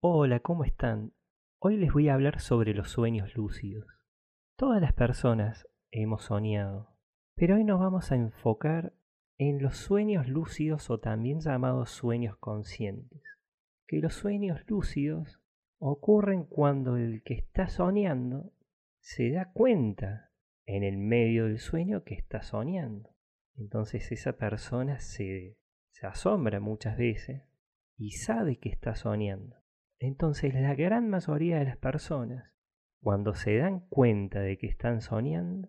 Hola, ¿cómo están? Hoy les voy a hablar sobre los sueños lúcidos. Todas las personas hemos soñado, pero hoy nos vamos a enfocar en los sueños lúcidos o también llamados sueños conscientes. Que los sueños lúcidos ocurren cuando el que está soñando se da cuenta en el medio del sueño que está soñando. Entonces esa persona se, se asombra muchas veces y sabe que está soñando. Entonces la gran mayoría de las personas, cuando se dan cuenta de que están soñando,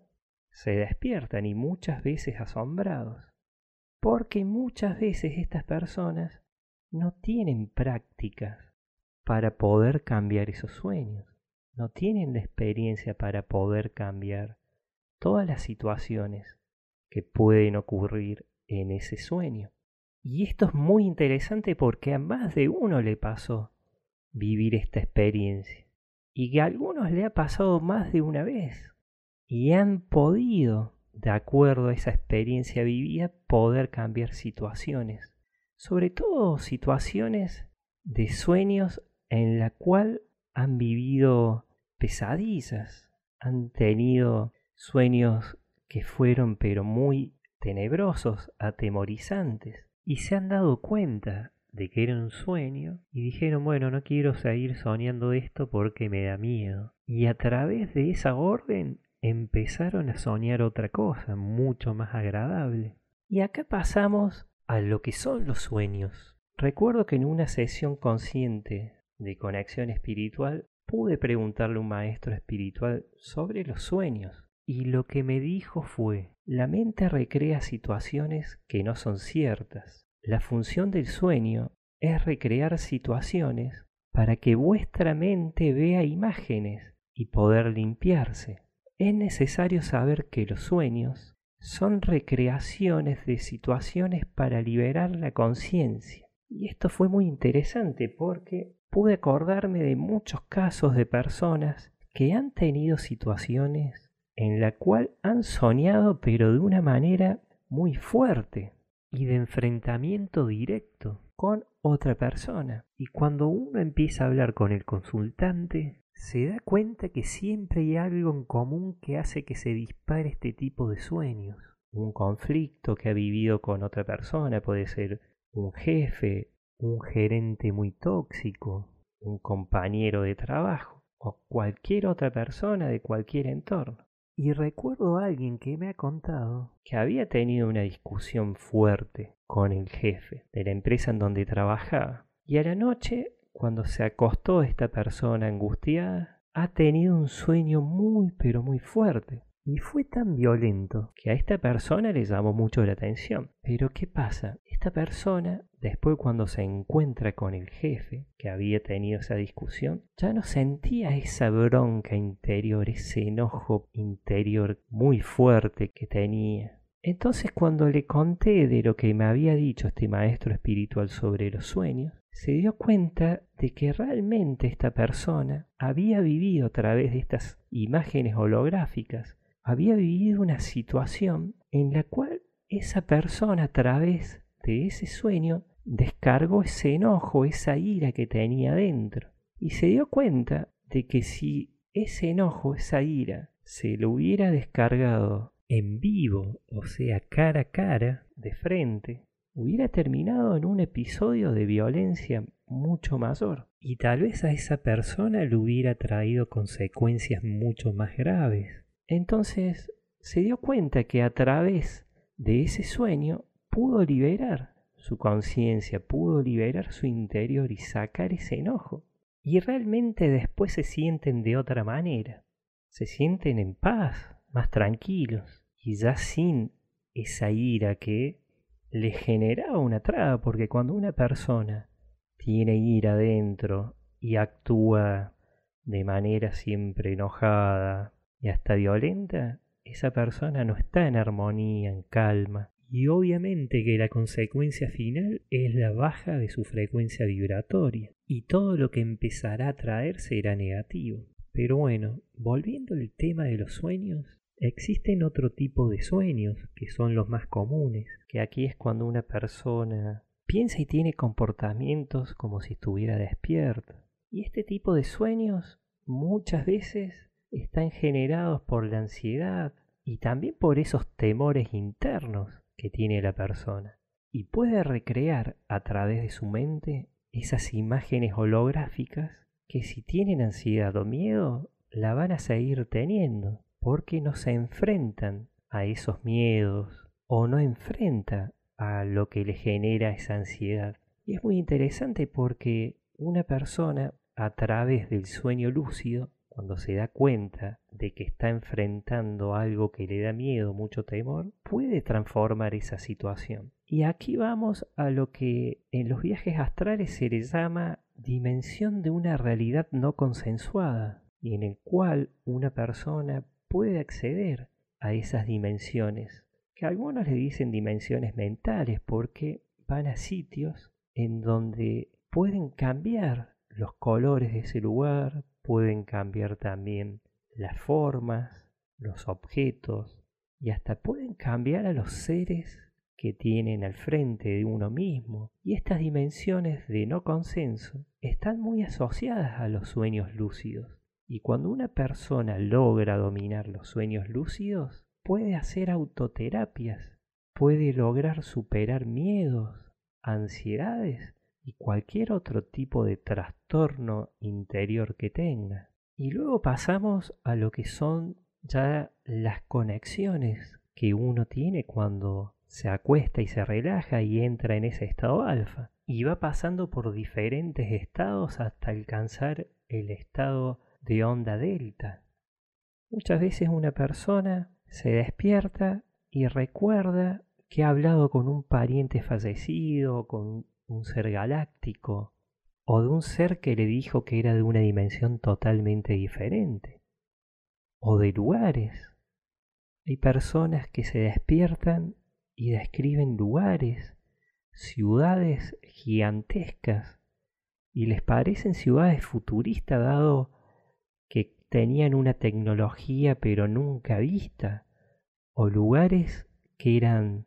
se despiertan y muchas veces asombrados, porque muchas veces estas personas no tienen prácticas para poder cambiar esos sueños, no tienen la experiencia para poder cambiar todas las situaciones que pueden ocurrir en ese sueño. Y esto es muy interesante porque a más de uno le pasó vivir esta experiencia. Y que a algunos le ha pasado más de una vez. Y han podido, de acuerdo a esa experiencia vivida, poder cambiar situaciones. Sobre todo situaciones de sueños en la cual han vivido pesadillas, han tenido sueños que fueron pero muy tenebrosos, atemorizantes y se han dado cuenta de que era un sueño y dijeron, bueno, no quiero seguir soñando esto porque me da miedo. Y a través de esa orden empezaron a soñar otra cosa mucho más agradable. Y acá pasamos a lo que son los sueños. Recuerdo que en una sesión consciente de conexión espiritual pude preguntarle a un maestro espiritual sobre los sueños. Y lo que me dijo fue, la mente recrea situaciones que no son ciertas. La función del sueño es recrear situaciones para que vuestra mente vea imágenes y poder limpiarse. Es necesario saber que los sueños son recreaciones de situaciones para liberar la conciencia. Y esto fue muy interesante porque pude acordarme de muchos casos de personas que han tenido situaciones en la cual han soñado pero de una manera muy fuerte y de enfrentamiento directo con otra persona. Y cuando uno empieza a hablar con el consultante, se da cuenta que siempre hay algo en común que hace que se dispare este tipo de sueños. Un conflicto que ha vivido con otra persona, puede ser un jefe, un gerente muy tóxico, un compañero de trabajo o cualquier otra persona de cualquier entorno. Y recuerdo a alguien que me ha contado que había tenido una discusión fuerte con el jefe de la empresa en donde trabajaba. Y a la noche, cuando se acostó esta persona angustiada, ha tenido un sueño muy pero muy fuerte. Y fue tan violento que a esta persona le llamó mucho la atención. Pero ¿qué pasa? Esta persona, después cuando se encuentra con el jefe que había tenido esa discusión, ya no sentía esa bronca interior, ese enojo interior muy fuerte que tenía. Entonces cuando le conté de lo que me había dicho este maestro espiritual sobre los sueños, se dio cuenta de que realmente esta persona había vivido a través de estas imágenes holográficas había vivido una situación en la cual esa persona a través de ese sueño descargó ese enojo, esa ira que tenía dentro y se dio cuenta de que si ese enojo, esa ira, se lo hubiera descargado en vivo, o sea, cara a cara, de frente, hubiera terminado en un episodio de violencia mucho mayor. Y tal vez a esa persona le hubiera traído consecuencias mucho más graves. Entonces se dio cuenta que a través de ese sueño pudo liberar su conciencia, pudo liberar su interior y sacar ese enojo. Y realmente después se sienten de otra manera, se sienten en paz, más tranquilos y ya sin esa ira que le generaba una traba, porque cuando una persona tiene ira dentro y actúa de manera siempre enojada, y hasta violenta, esa persona no está en armonía, en calma. Y obviamente que la consecuencia final es la baja de su frecuencia vibratoria. Y todo lo que empezará a traer será negativo. Pero bueno, volviendo al tema de los sueños, existen otro tipo de sueños que son los más comunes, que aquí es cuando una persona piensa y tiene comportamientos como si estuviera despierta. Y este tipo de sueños muchas veces están generados por la ansiedad y también por esos temores internos que tiene la persona. Y puede recrear a través de su mente esas imágenes holográficas que si tienen ansiedad o miedo, la van a seguir teniendo, porque no se enfrentan a esos miedos o no enfrenta a lo que le genera esa ansiedad. Y es muy interesante porque una persona a través del sueño lúcido, cuando se da cuenta de que está enfrentando algo que le da miedo, mucho temor, puede transformar esa situación. Y aquí vamos a lo que en los viajes astrales se le llama dimensión de una realidad no consensuada, y en el cual una persona puede acceder a esas dimensiones, que algunos le dicen dimensiones mentales porque van a sitios en donde pueden cambiar los colores de ese lugar, pueden cambiar también las formas, los objetos y hasta pueden cambiar a los seres que tienen al frente de uno mismo. Y estas dimensiones de no consenso están muy asociadas a los sueños lúcidos. Y cuando una persona logra dominar los sueños lúcidos, puede hacer autoterapias, puede lograr superar miedos, ansiedades y cualquier otro tipo de trastorno interior que tenga. Y luego pasamos a lo que son ya las conexiones que uno tiene cuando se acuesta y se relaja y entra en ese estado alfa. Y va pasando por diferentes estados hasta alcanzar el estado de onda delta. Muchas veces una persona se despierta y recuerda que ha hablado con un pariente fallecido, con un ser galáctico, o de un ser que le dijo que era de una dimensión totalmente diferente, o de lugares. Hay personas que se despiertan y describen lugares, ciudades gigantescas, y les parecen ciudades futuristas dado que tenían una tecnología pero nunca vista, o lugares que eran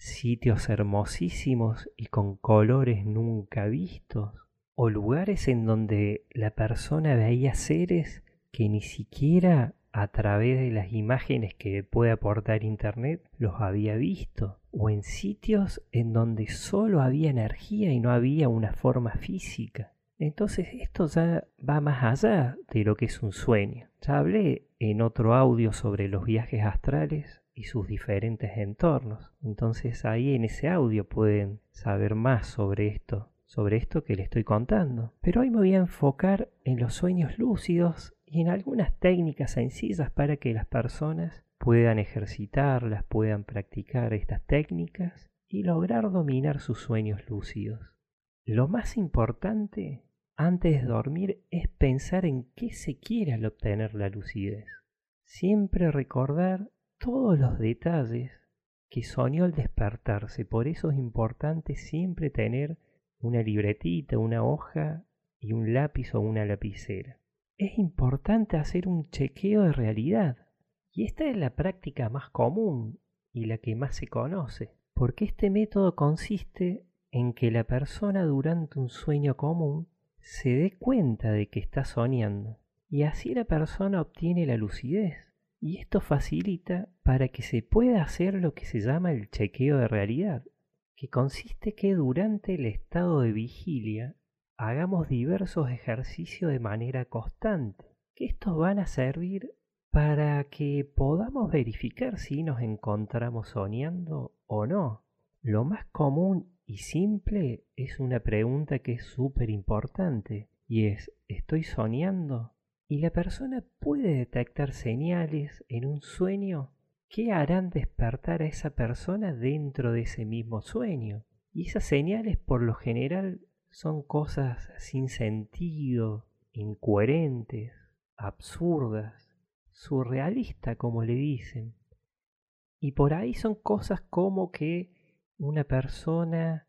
sitios hermosísimos y con colores nunca vistos, o lugares en donde la persona veía seres que ni siquiera a través de las imágenes que puede aportar Internet los había visto, o en sitios en donde solo había energía y no había una forma física. Entonces esto ya va más allá de lo que es un sueño. Ya hablé en otro audio sobre los viajes astrales y sus diferentes entornos. Entonces ahí en ese audio pueden saber más sobre esto, sobre esto que le estoy contando. Pero hoy me voy a enfocar en los sueños lúcidos y en algunas técnicas sencillas para que las personas puedan ejercitarlas, puedan practicar estas técnicas y lograr dominar sus sueños lúcidos. Lo más importante antes de dormir es pensar en qué se quiere al obtener la lucidez. Siempre recordar todos los detalles que soñó al despertarse. Por eso es importante siempre tener una libretita, una hoja y un lápiz o una lapicera. Es importante hacer un chequeo de realidad. Y esta es la práctica más común y la que más se conoce, porque este método consiste en que la persona durante un sueño común se dé cuenta de que está soñando y así la persona obtiene la lucidez. Y esto facilita para que se pueda hacer lo que se llama el chequeo de realidad, que consiste que durante el estado de vigilia hagamos diversos ejercicios de manera constante, que estos van a servir para que podamos verificar si nos encontramos soñando o no. Lo más común y simple es una pregunta que es súper importante y es ¿estoy soñando? Y la persona puede detectar señales en un sueño que harán despertar a esa persona dentro de ese mismo sueño. Y esas señales por lo general son cosas sin sentido, incoherentes, absurdas, surrealistas como le dicen. Y por ahí son cosas como que una persona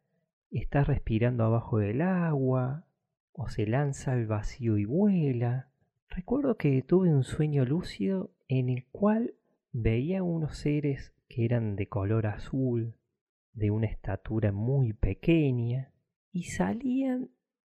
está respirando abajo del agua o se lanza al vacío y vuela. Recuerdo que tuve un sueño lúcido en el cual veía unos seres que eran de color azul, de una estatura muy pequeña, y salían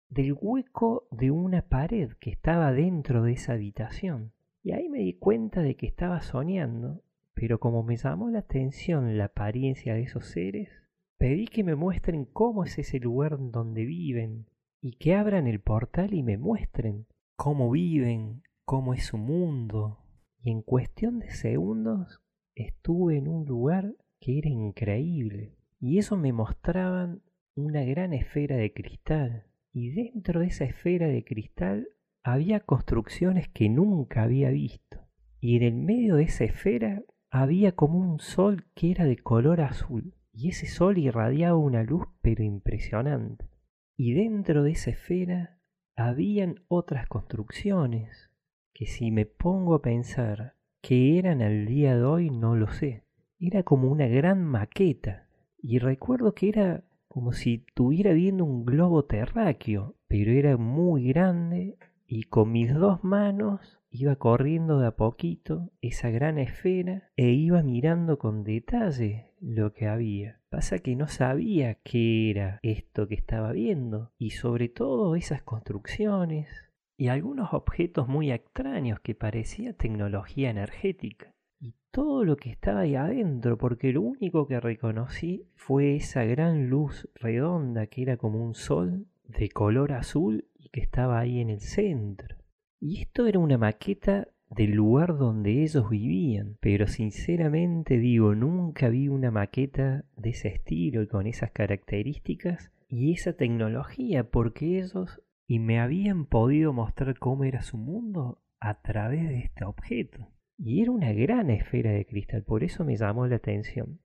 del hueco de una pared que estaba dentro de esa habitación. Y ahí me di cuenta de que estaba soñando, pero como me llamó la atención la apariencia de esos seres, pedí que me muestren cómo es ese lugar donde viven y que abran el portal y me muestren cómo viven, cómo es su mundo. Y en cuestión de segundos estuve en un lugar que era increíble. Y eso me mostraban una gran esfera de cristal. Y dentro de esa esfera de cristal había construcciones que nunca había visto. Y en el medio de esa esfera había como un sol que era de color azul. Y ese sol irradiaba una luz pero impresionante. Y dentro de esa esfera habían otras construcciones que si me pongo a pensar que eran al día de hoy no lo sé. Era como una gran maqueta y recuerdo que era como si estuviera viendo un globo terráqueo, pero era muy grande y con mis dos manos iba corriendo de a poquito esa gran esfera e iba mirando con detalle lo que había. Pasa que no sabía qué era esto que estaba viendo y sobre todo esas construcciones y algunos objetos muy extraños que parecía tecnología energética y todo lo que estaba ahí adentro, porque lo único que reconocí fue esa gran luz redonda que era como un sol de color azul y que estaba ahí en el centro. Y esto era una maqueta del lugar donde ellos vivían, pero sinceramente digo, nunca vi una maqueta de ese estilo y con esas características y esa tecnología, porque ellos y me habían podido mostrar cómo era su mundo a través de este objeto. Y era una gran esfera de cristal, por eso me llamó la atención.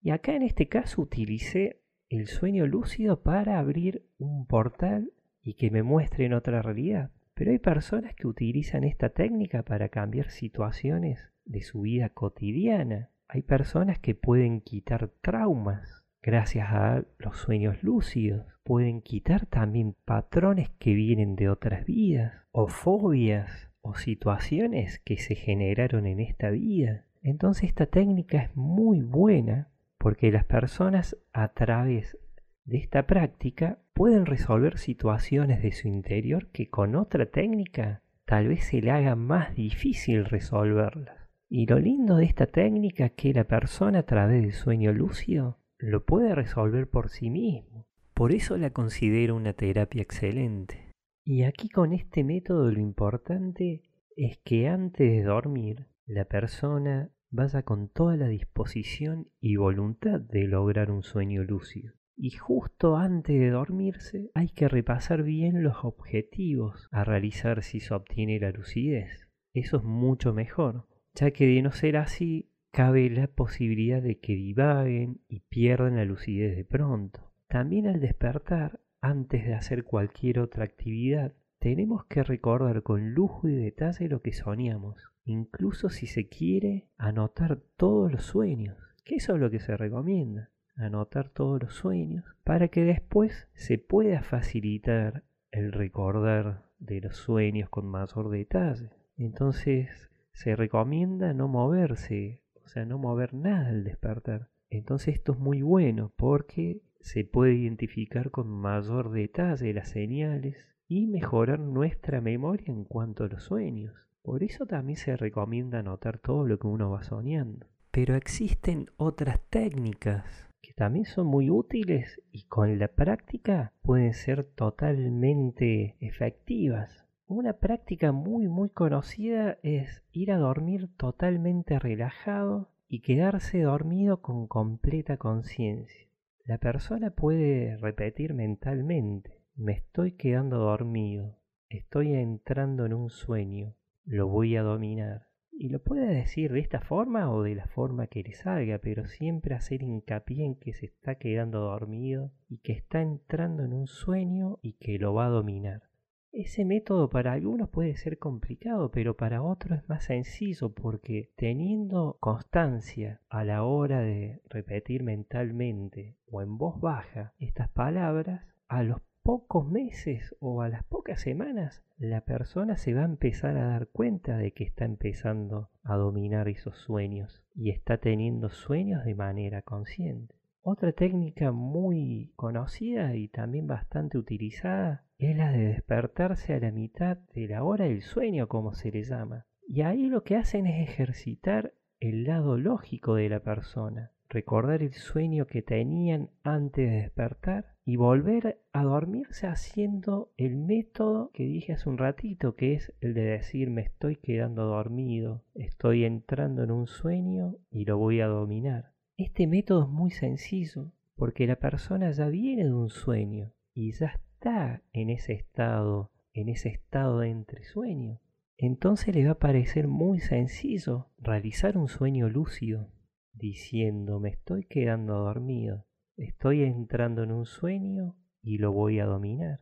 Y acá en este caso utilicé el sueño lúcido para abrir un portal y que me muestren otra realidad. Pero hay personas que utilizan esta técnica para cambiar situaciones de su vida cotidiana. Hay personas que pueden quitar traumas gracias a los sueños lúcidos. Pueden quitar también patrones que vienen de otras vidas o fobias o situaciones que se generaron en esta vida. Entonces esta técnica es muy buena porque las personas a través de esta práctica pueden resolver situaciones de su interior que con otra técnica tal vez se le haga más difícil resolverlas. Y lo lindo de esta técnica es que la persona a través del sueño lúcido lo puede resolver por sí mismo. Por eso la considero una terapia excelente. Y aquí con este método lo importante es que antes de dormir la persona vaya con toda la disposición y voluntad de lograr un sueño lúcido. Y justo antes de dormirse hay que repasar bien los objetivos a realizar si se obtiene la lucidez. Eso es mucho mejor, ya que de no ser así cabe la posibilidad de que divaguen y pierdan la lucidez de pronto. También al despertar antes de hacer cualquier otra actividad, tenemos que recordar con lujo y detalle lo que soñamos, incluso si se quiere anotar todos los sueños, que eso es lo que se recomienda, anotar todos los sueños, para que después se pueda facilitar el recordar de los sueños con mayor detalle. Entonces se recomienda no moverse, o sea, no mover nada al despertar. Entonces esto es muy bueno porque se puede identificar con mayor detalle las señales y mejorar nuestra memoria en cuanto a los sueños. Por eso también se recomienda anotar todo lo que uno va soñando. Pero existen otras técnicas que también son muy útiles y con la práctica pueden ser totalmente efectivas. Una práctica muy muy conocida es ir a dormir totalmente relajado y quedarse dormido con completa conciencia. La persona puede repetir mentalmente, me estoy quedando dormido, estoy entrando en un sueño, lo voy a dominar. Y lo puede decir de esta forma o de la forma que le salga, pero siempre hacer hincapié en que se está quedando dormido y que está entrando en un sueño y que lo va a dominar. Ese método para algunos puede ser complicado, pero para otros es más sencillo porque teniendo constancia a la hora de repetir mentalmente o en voz baja estas palabras, a los pocos meses o a las pocas semanas la persona se va a empezar a dar cuenta de que está empezando a dominar esos sueños y está teniendo sueños de manera consciente. Otra técnica muy conocida y también bastante utilizada es la de despertarse a la mitad de la hora del sueño, como se le llama. Y ahí lo que hacen es ejercitar el lado lógico de la persona, recordar el sueño que tenían antes de despertar y volver a dormirse haciendo el método que dije hace un ratito, que es el de decir me estoy quedando dormido, estoy entrando en un sueño y lo voy a dominar. Este método es muy sencillo porque la persona ya viene de un sueño y ya está en ese estado, en ese estado de entresueño. Entonces le va a parecer muy sencillo realizar un sueño lúcido, diciendo me estoy quedando dormido, estoy entrando en un sueño y lo voy a dominar.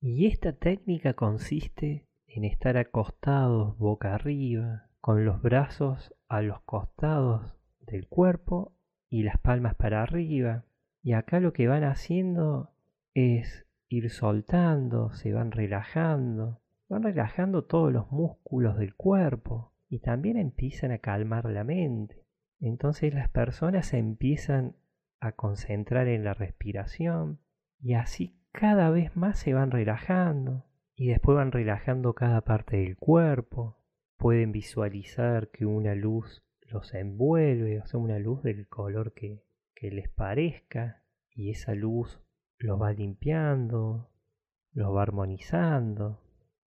Y esta técnica consiste en estar acostados boca arriba, con los brazos a los costados del cuerpo y las palmas para arriba. Y acá lo que van haciendo es ir soltando, se van relajando, van relajando todos los músculos del cuerpo y también empiezan a calmar la mente. Entonces las personas empiezan a concentrar en la respiración y así cada vez más se van relajando y después van relajando cada parte del cuerpo. Pueden visualizar que una luz los envuelve, o sea, una luz del color que, que les parezca y esa luz los va limpiando, los va armonizando,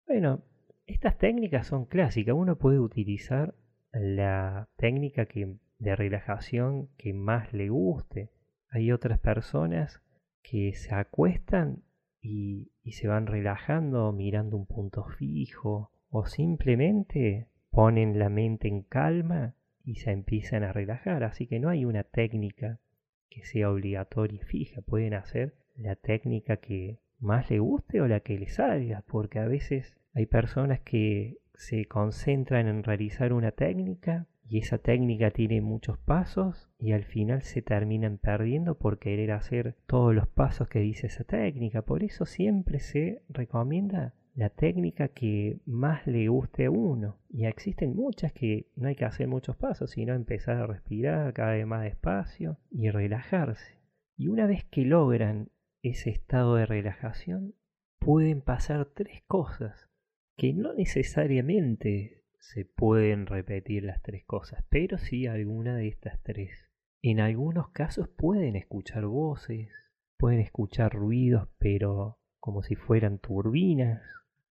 bueno, estas técnicas son clásicas. Uno puede utilizar la técnica que, de relajación que más le guste. Hay otras personas que se acuestan y, se van relajando mirando un punto fijo o simplemente ponen la mente en calma y se empiezan a relajar. Así que no hay una técnica que sea obligatoria y fija. Pueden hacer la técnica que, más le guste o la que le salga, porque a veces hay personas que se concentran en realizar una técnica y esa técnica tiene muchos pasos y al final se terminan perdiendo por querer hacer todos los pasos que dice esa técnica. Por eso siempre se recomienda la técnica que más le guste a uno. Y existen muchas que no hay que hacer muchos pasos, sino empezar a respirar cada vez más despacio y relajarse. Y una vez que logran ese estado de relajación, pueden pasar tres cosas que no necesariamente se pueden repetir las tres cosas, pero sí alguna de estas tres. En algunos casos pueden escuchar voces, pueden escuchar ruidos, pero como si fueran turbinas.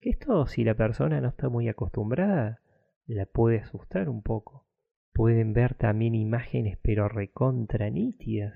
Esto, si la persona no está muy acostumbrada, la puede asustar un poco. Pueden ver también imágenes, pero recontra nítidas.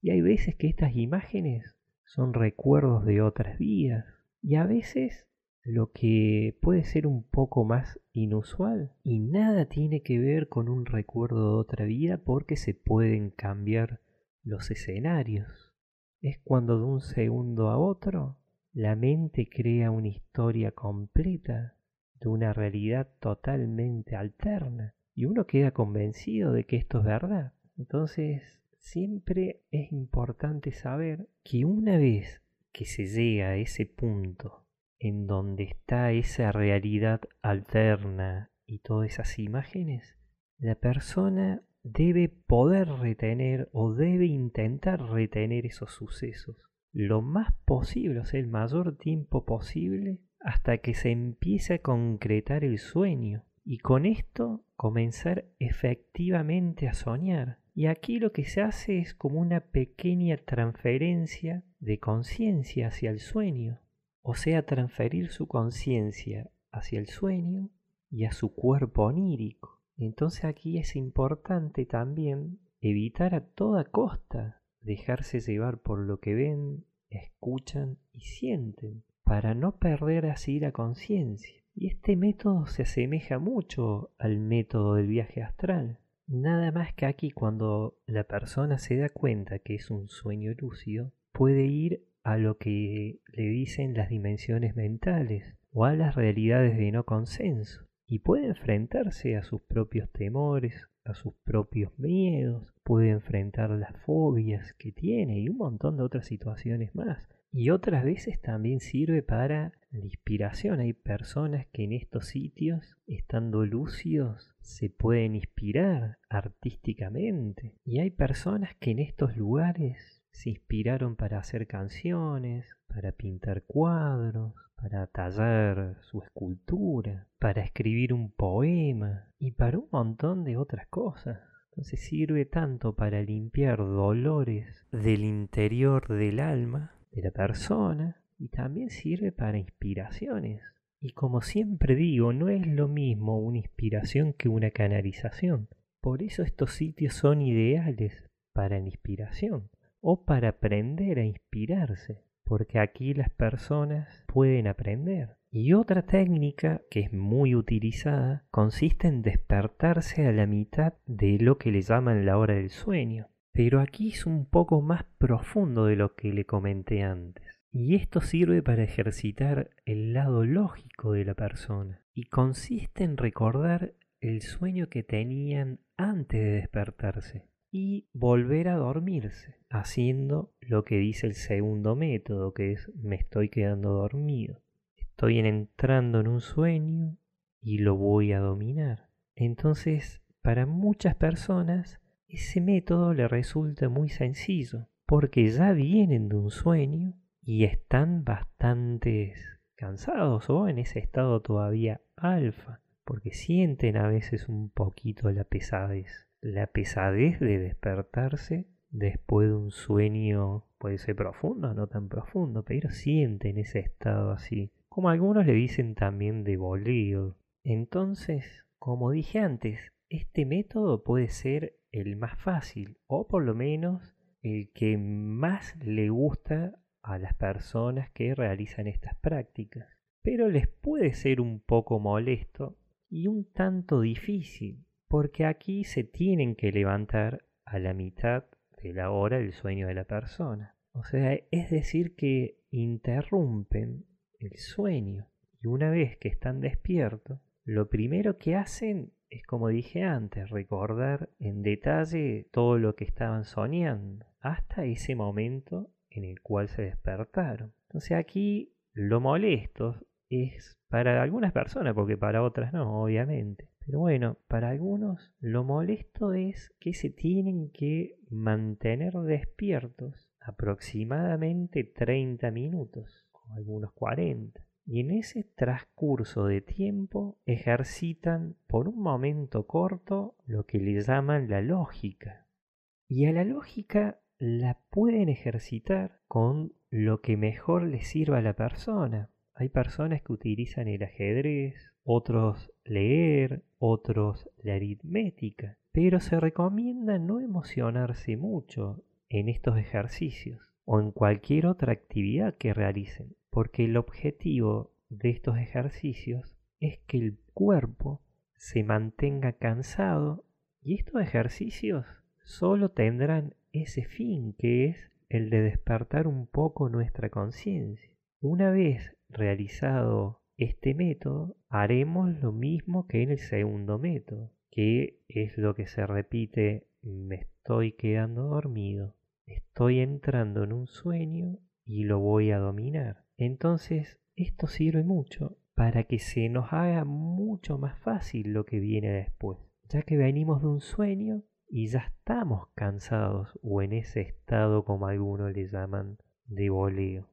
Y hay veces que estas imágenes son recuerdos de otras vidas. Y a veces lo que puede ser un poco más inusual y nada tiene que ver con un recuerdo de otra vida porque se pueden cambiar los escenarios. Es cuando de un segundo a otro la mente crea una historia completa de una realidad totalmente alterna y uno queda convencido de que esto es verdad. Entonces siempre es importante saber que una vez que se llega a ese punto en donde está esa realidad alterna y todas esas imágenes, la persona debe poder retener o debe intentar retener esos sucesos lo más posible, o sea, el mayor tiempo posible, hasta que se empiece a concretar el sueño y con esto comenzar efectivamente a soñar. Y aquí lo que se hace es como una pequeña transferencia de conciencia hacia el sueño, o sea, transferir su conciencia hacia el sueño y a su cuerpo onírico. Entonces aquí es importante también evitar a toda costa dejarse llevar por lo que ven, escuchan y sienten, para no perder así la conciencia. Y este método se asemeja mucho al método del viaje astral. Nada más que aquí cuando la persona se da cuenta que es un sueño lúcido, puede ir a lo que le dicen las dimensiones mentales o a las realidades de no consenso y puede enfrentarse a sus propios temores, a sus propios miedos, puede enfrentar las fobias que tiene y un montón de otras situaciones más. Y otras veces también sirve para la inspiración. Hay personas que en estos sitios, estando lúcidos, se pueden inspirar artísticamente. Y hay personas que en estos lugares se inspiraron para hacer canciones, para pintar cuadros, para tallar su escultura, para escribir un poema y para un montón de otras cosas. Entonces sirve tanto para limpiar dolores del interior del alma de la persona y también sirve para inspiraciones. Y como siempre digo, no es lo mismo una inspiración que una canalización. Por eso estos sitios son ideales para la inspiración o para aprender a inspirarse, porque aquí las personas pueden aprender. Y otra técnica que es muy utilizada consiste en despertarse a la mitad de lo que le llaman la hora del sueño. Pero aquí es un poco más profundo de lo que le comenté antes. Y esto sirve para ejercitar el lado lógico de la persona. Y consiste en recordar el sueño que tenían antes de despertarse y volver a dormirse, haciendo lo que dice el segundo método, que es me estoy quedando dormido. Estoy entrando en un sueño y lo voy a dominar. Entonces, para muchas personas, ese método le resulta muy sencillo, porque ya vienen de un sueño y están bastante cansados o en ese estado todavía alfa, porque sienten a veces un poquito la pesadez. La pesadez de despertarse después de un sueño puede ser profundo, no tan profundo, pero sienten ese estado así. Como algunos le dicen también de boleo. Entonces, como dije antes, este método puede ser el más fácil o por lo menos el que más le gusta a las personas que realizan estas prácticas, pero les puede ser un poco molesto y un tanto difícil, porque aquí se tienen que levantar a la mitad de la hora del sueño de la persona. O sea, es decir, que interrumpen el sueño y una vez que están despiertos, lo primero que hacen es, como dije antes, recordar en detalle todo lo que estaban soñando hasta ese momento en el cual se despertaron. Entonces aquí lo molesto es para algunas personas, porque para otras no, obviamente. Pero bueno, para algunos lo molesto es que se tienen que mantener despiertos aproximadamente 30 minutos, o algunos 40. Y en ese transcurso de tiempo ejercitan por un momento corto lo que le llaman la lógica. Y a la lógica la pueden ejercitar con lo que mejor les sirva a la persona. Hay personas que utilizan el ajedrez, otros leer, otros la aritmética, pero se recomienda no emocionarse mucho en estos ejercicios o en cualquier otra actividad que realicen, porque el objetivo de estos ejercicios es que el cuerpo se mantenga cansado y estos ejercicios solo tendrán ese fin que es el de despertar un poco nuestra conciencia. Una vez realizado este método, haremos lo mismo que en el segundo método, que es lo que se repite, me estoy quedando dormido, estoy entrando en un sueño y lo voy a dominar. Entonces, esto sirve mucho para que se nos haga mucho más fácil lo que viene después, ya que venimos de un sueño y ya estamos cansados o en ese estado como algunos le llaman de voleo.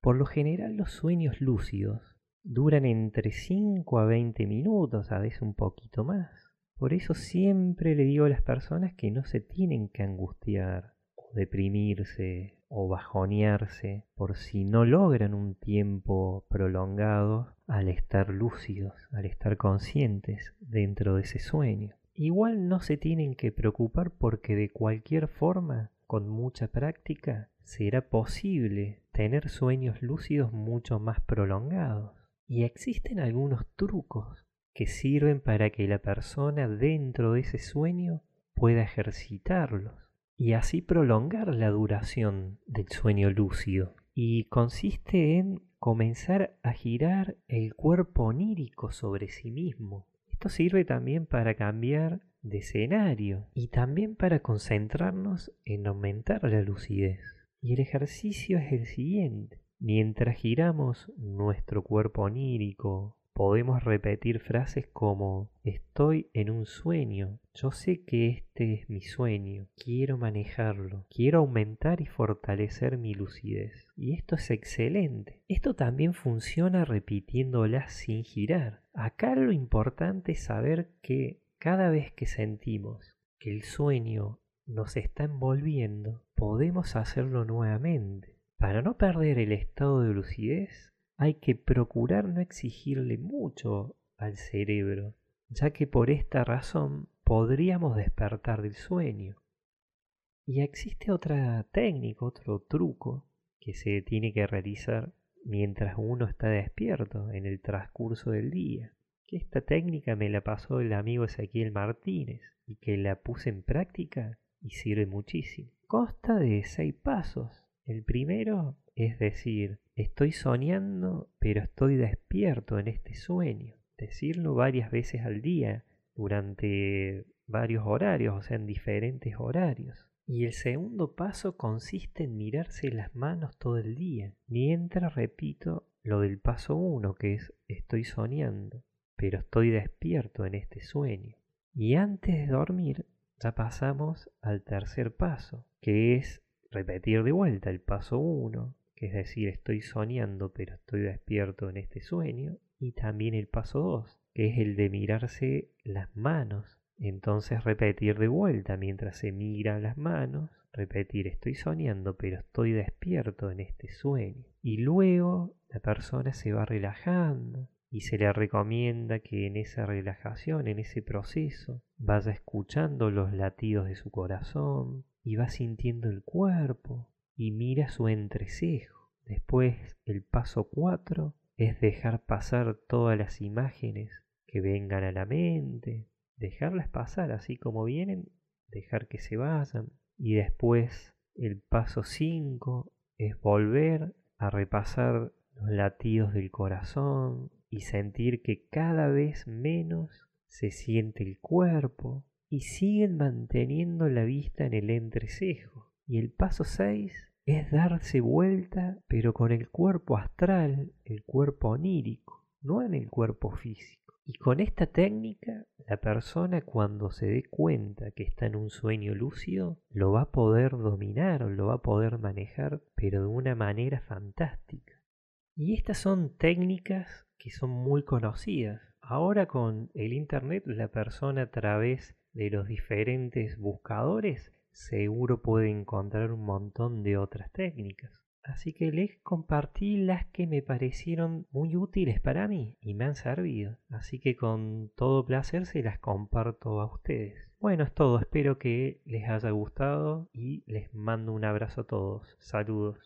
Por lo general los sueños lúcidos duran entre 5 a 20 minutos, a veces un poquito más. Por eso siempre le digo a las personas que no se tienen que angustiar o deprimirse o bajonearse por si no logran un tiempo prolongado al estar lúcidos, al estar conscientes dentro de ese sueño. Igual no se tienen que preocupar porque de cualquier forma, con mucha práctica, será posible tener sueños lúcidos mucho más prolongados. Y existen algunos trucos que sirven para que la persona dentro de ese sueño pueda ejercitarlos y así prolongar la duración del sueño lúcido. Y consiste en comenzar a girar el cuerpo onírico sobre sí mismo, esto sirve también para cambiar de escenario y también para concentrarnos en aumentar la lucidez. Y el ejercicio es el siguiente. Mientras giramos nuestro cuerpo onírico podemos repetir frases como estoy en un sueño, yo sé que este es mi sueño, quiero manejarlo, quiero aumentar y fortalecer mi lucidez. Y esto es excelente. Esto también funciona repitiéndolas sin girar. Acá lo importante es saber que cada vez que sentimos que el sueño nos está envolviendo, podemos hacerlo nuevamente. Para no perder el estado de lucidez, hay que procurar no exigirle mucho al cerebro, ya que por esta razón podríamos despertar del sueño. Y existe otra técnica, otro truco que se tiene que realizar mientras uno está despierto en el transcurso del día. Que esta técnica me la pasó el amigo Ezequiel Martínez y que la puse en práctica y sirve muchísimo. Consta de seis pasos. El primero es decir, estoy soñando, pero estoy despierto en este sueño. Decirlo varias veces al día, durante varios horarios, o sea, en diferentes horarios. Y el segundo paso consiste en mirarse las manos todo el día, mientras repito lo del paso uno, que es estoy soñando, pero estoy despierto en este sueño. Y antes de dormir, ya pasamos al tercer paso, que es repetir de vuelta el paso uno, es decir, estoy soñando pero estoy despierto en este sueño, y también el paso 2, que es el de mirarse las manos. Entonces repetir de vuelta mientras se mira las manos, repetir estoy soñando pero estoy despierto en este sueño. Y luego la persona se va relajando y se le recomienda que en esa relajación, en ese proceso, vaya escuchando los latidos de su corazón y va sintiendo el cuerpo, y mira su entrecejo. Después el paso 4 es dejar pasar todas las imágenes que vengan a la mente, dejarlas pasar así como vienen, dejar que se vayan. Y después el paso 5 es volver a repasar los latidos del corazón y sentir que cada vez menos se siente el cuerpo y siguen manteniendo la vista en el entrecejo. Y el paso 6 es darse vuelta, pero con el cuerpo astral, el cuerpo onírico, no en el cuerpo físico. Y con esta técnica, la persona cuando se dé cuenta que está en un sueño lúcido, lo va a poder dominar, o lo va a poder manejar, pero de una manera fantástica. Y estas son técnicas que son muy conocidas. Ahora con el Internet, la persona a través de los diferentes buscadores seguro puede encontrar un montón de otras técnicas. Así que les compartí las que me parecieron muy útiles para mí y me han servido. Así que con todo placer se las comparto a ustedes. Bueno, es todo. Espero que les haya gustado y les mando un abrazo a todos. Saludos.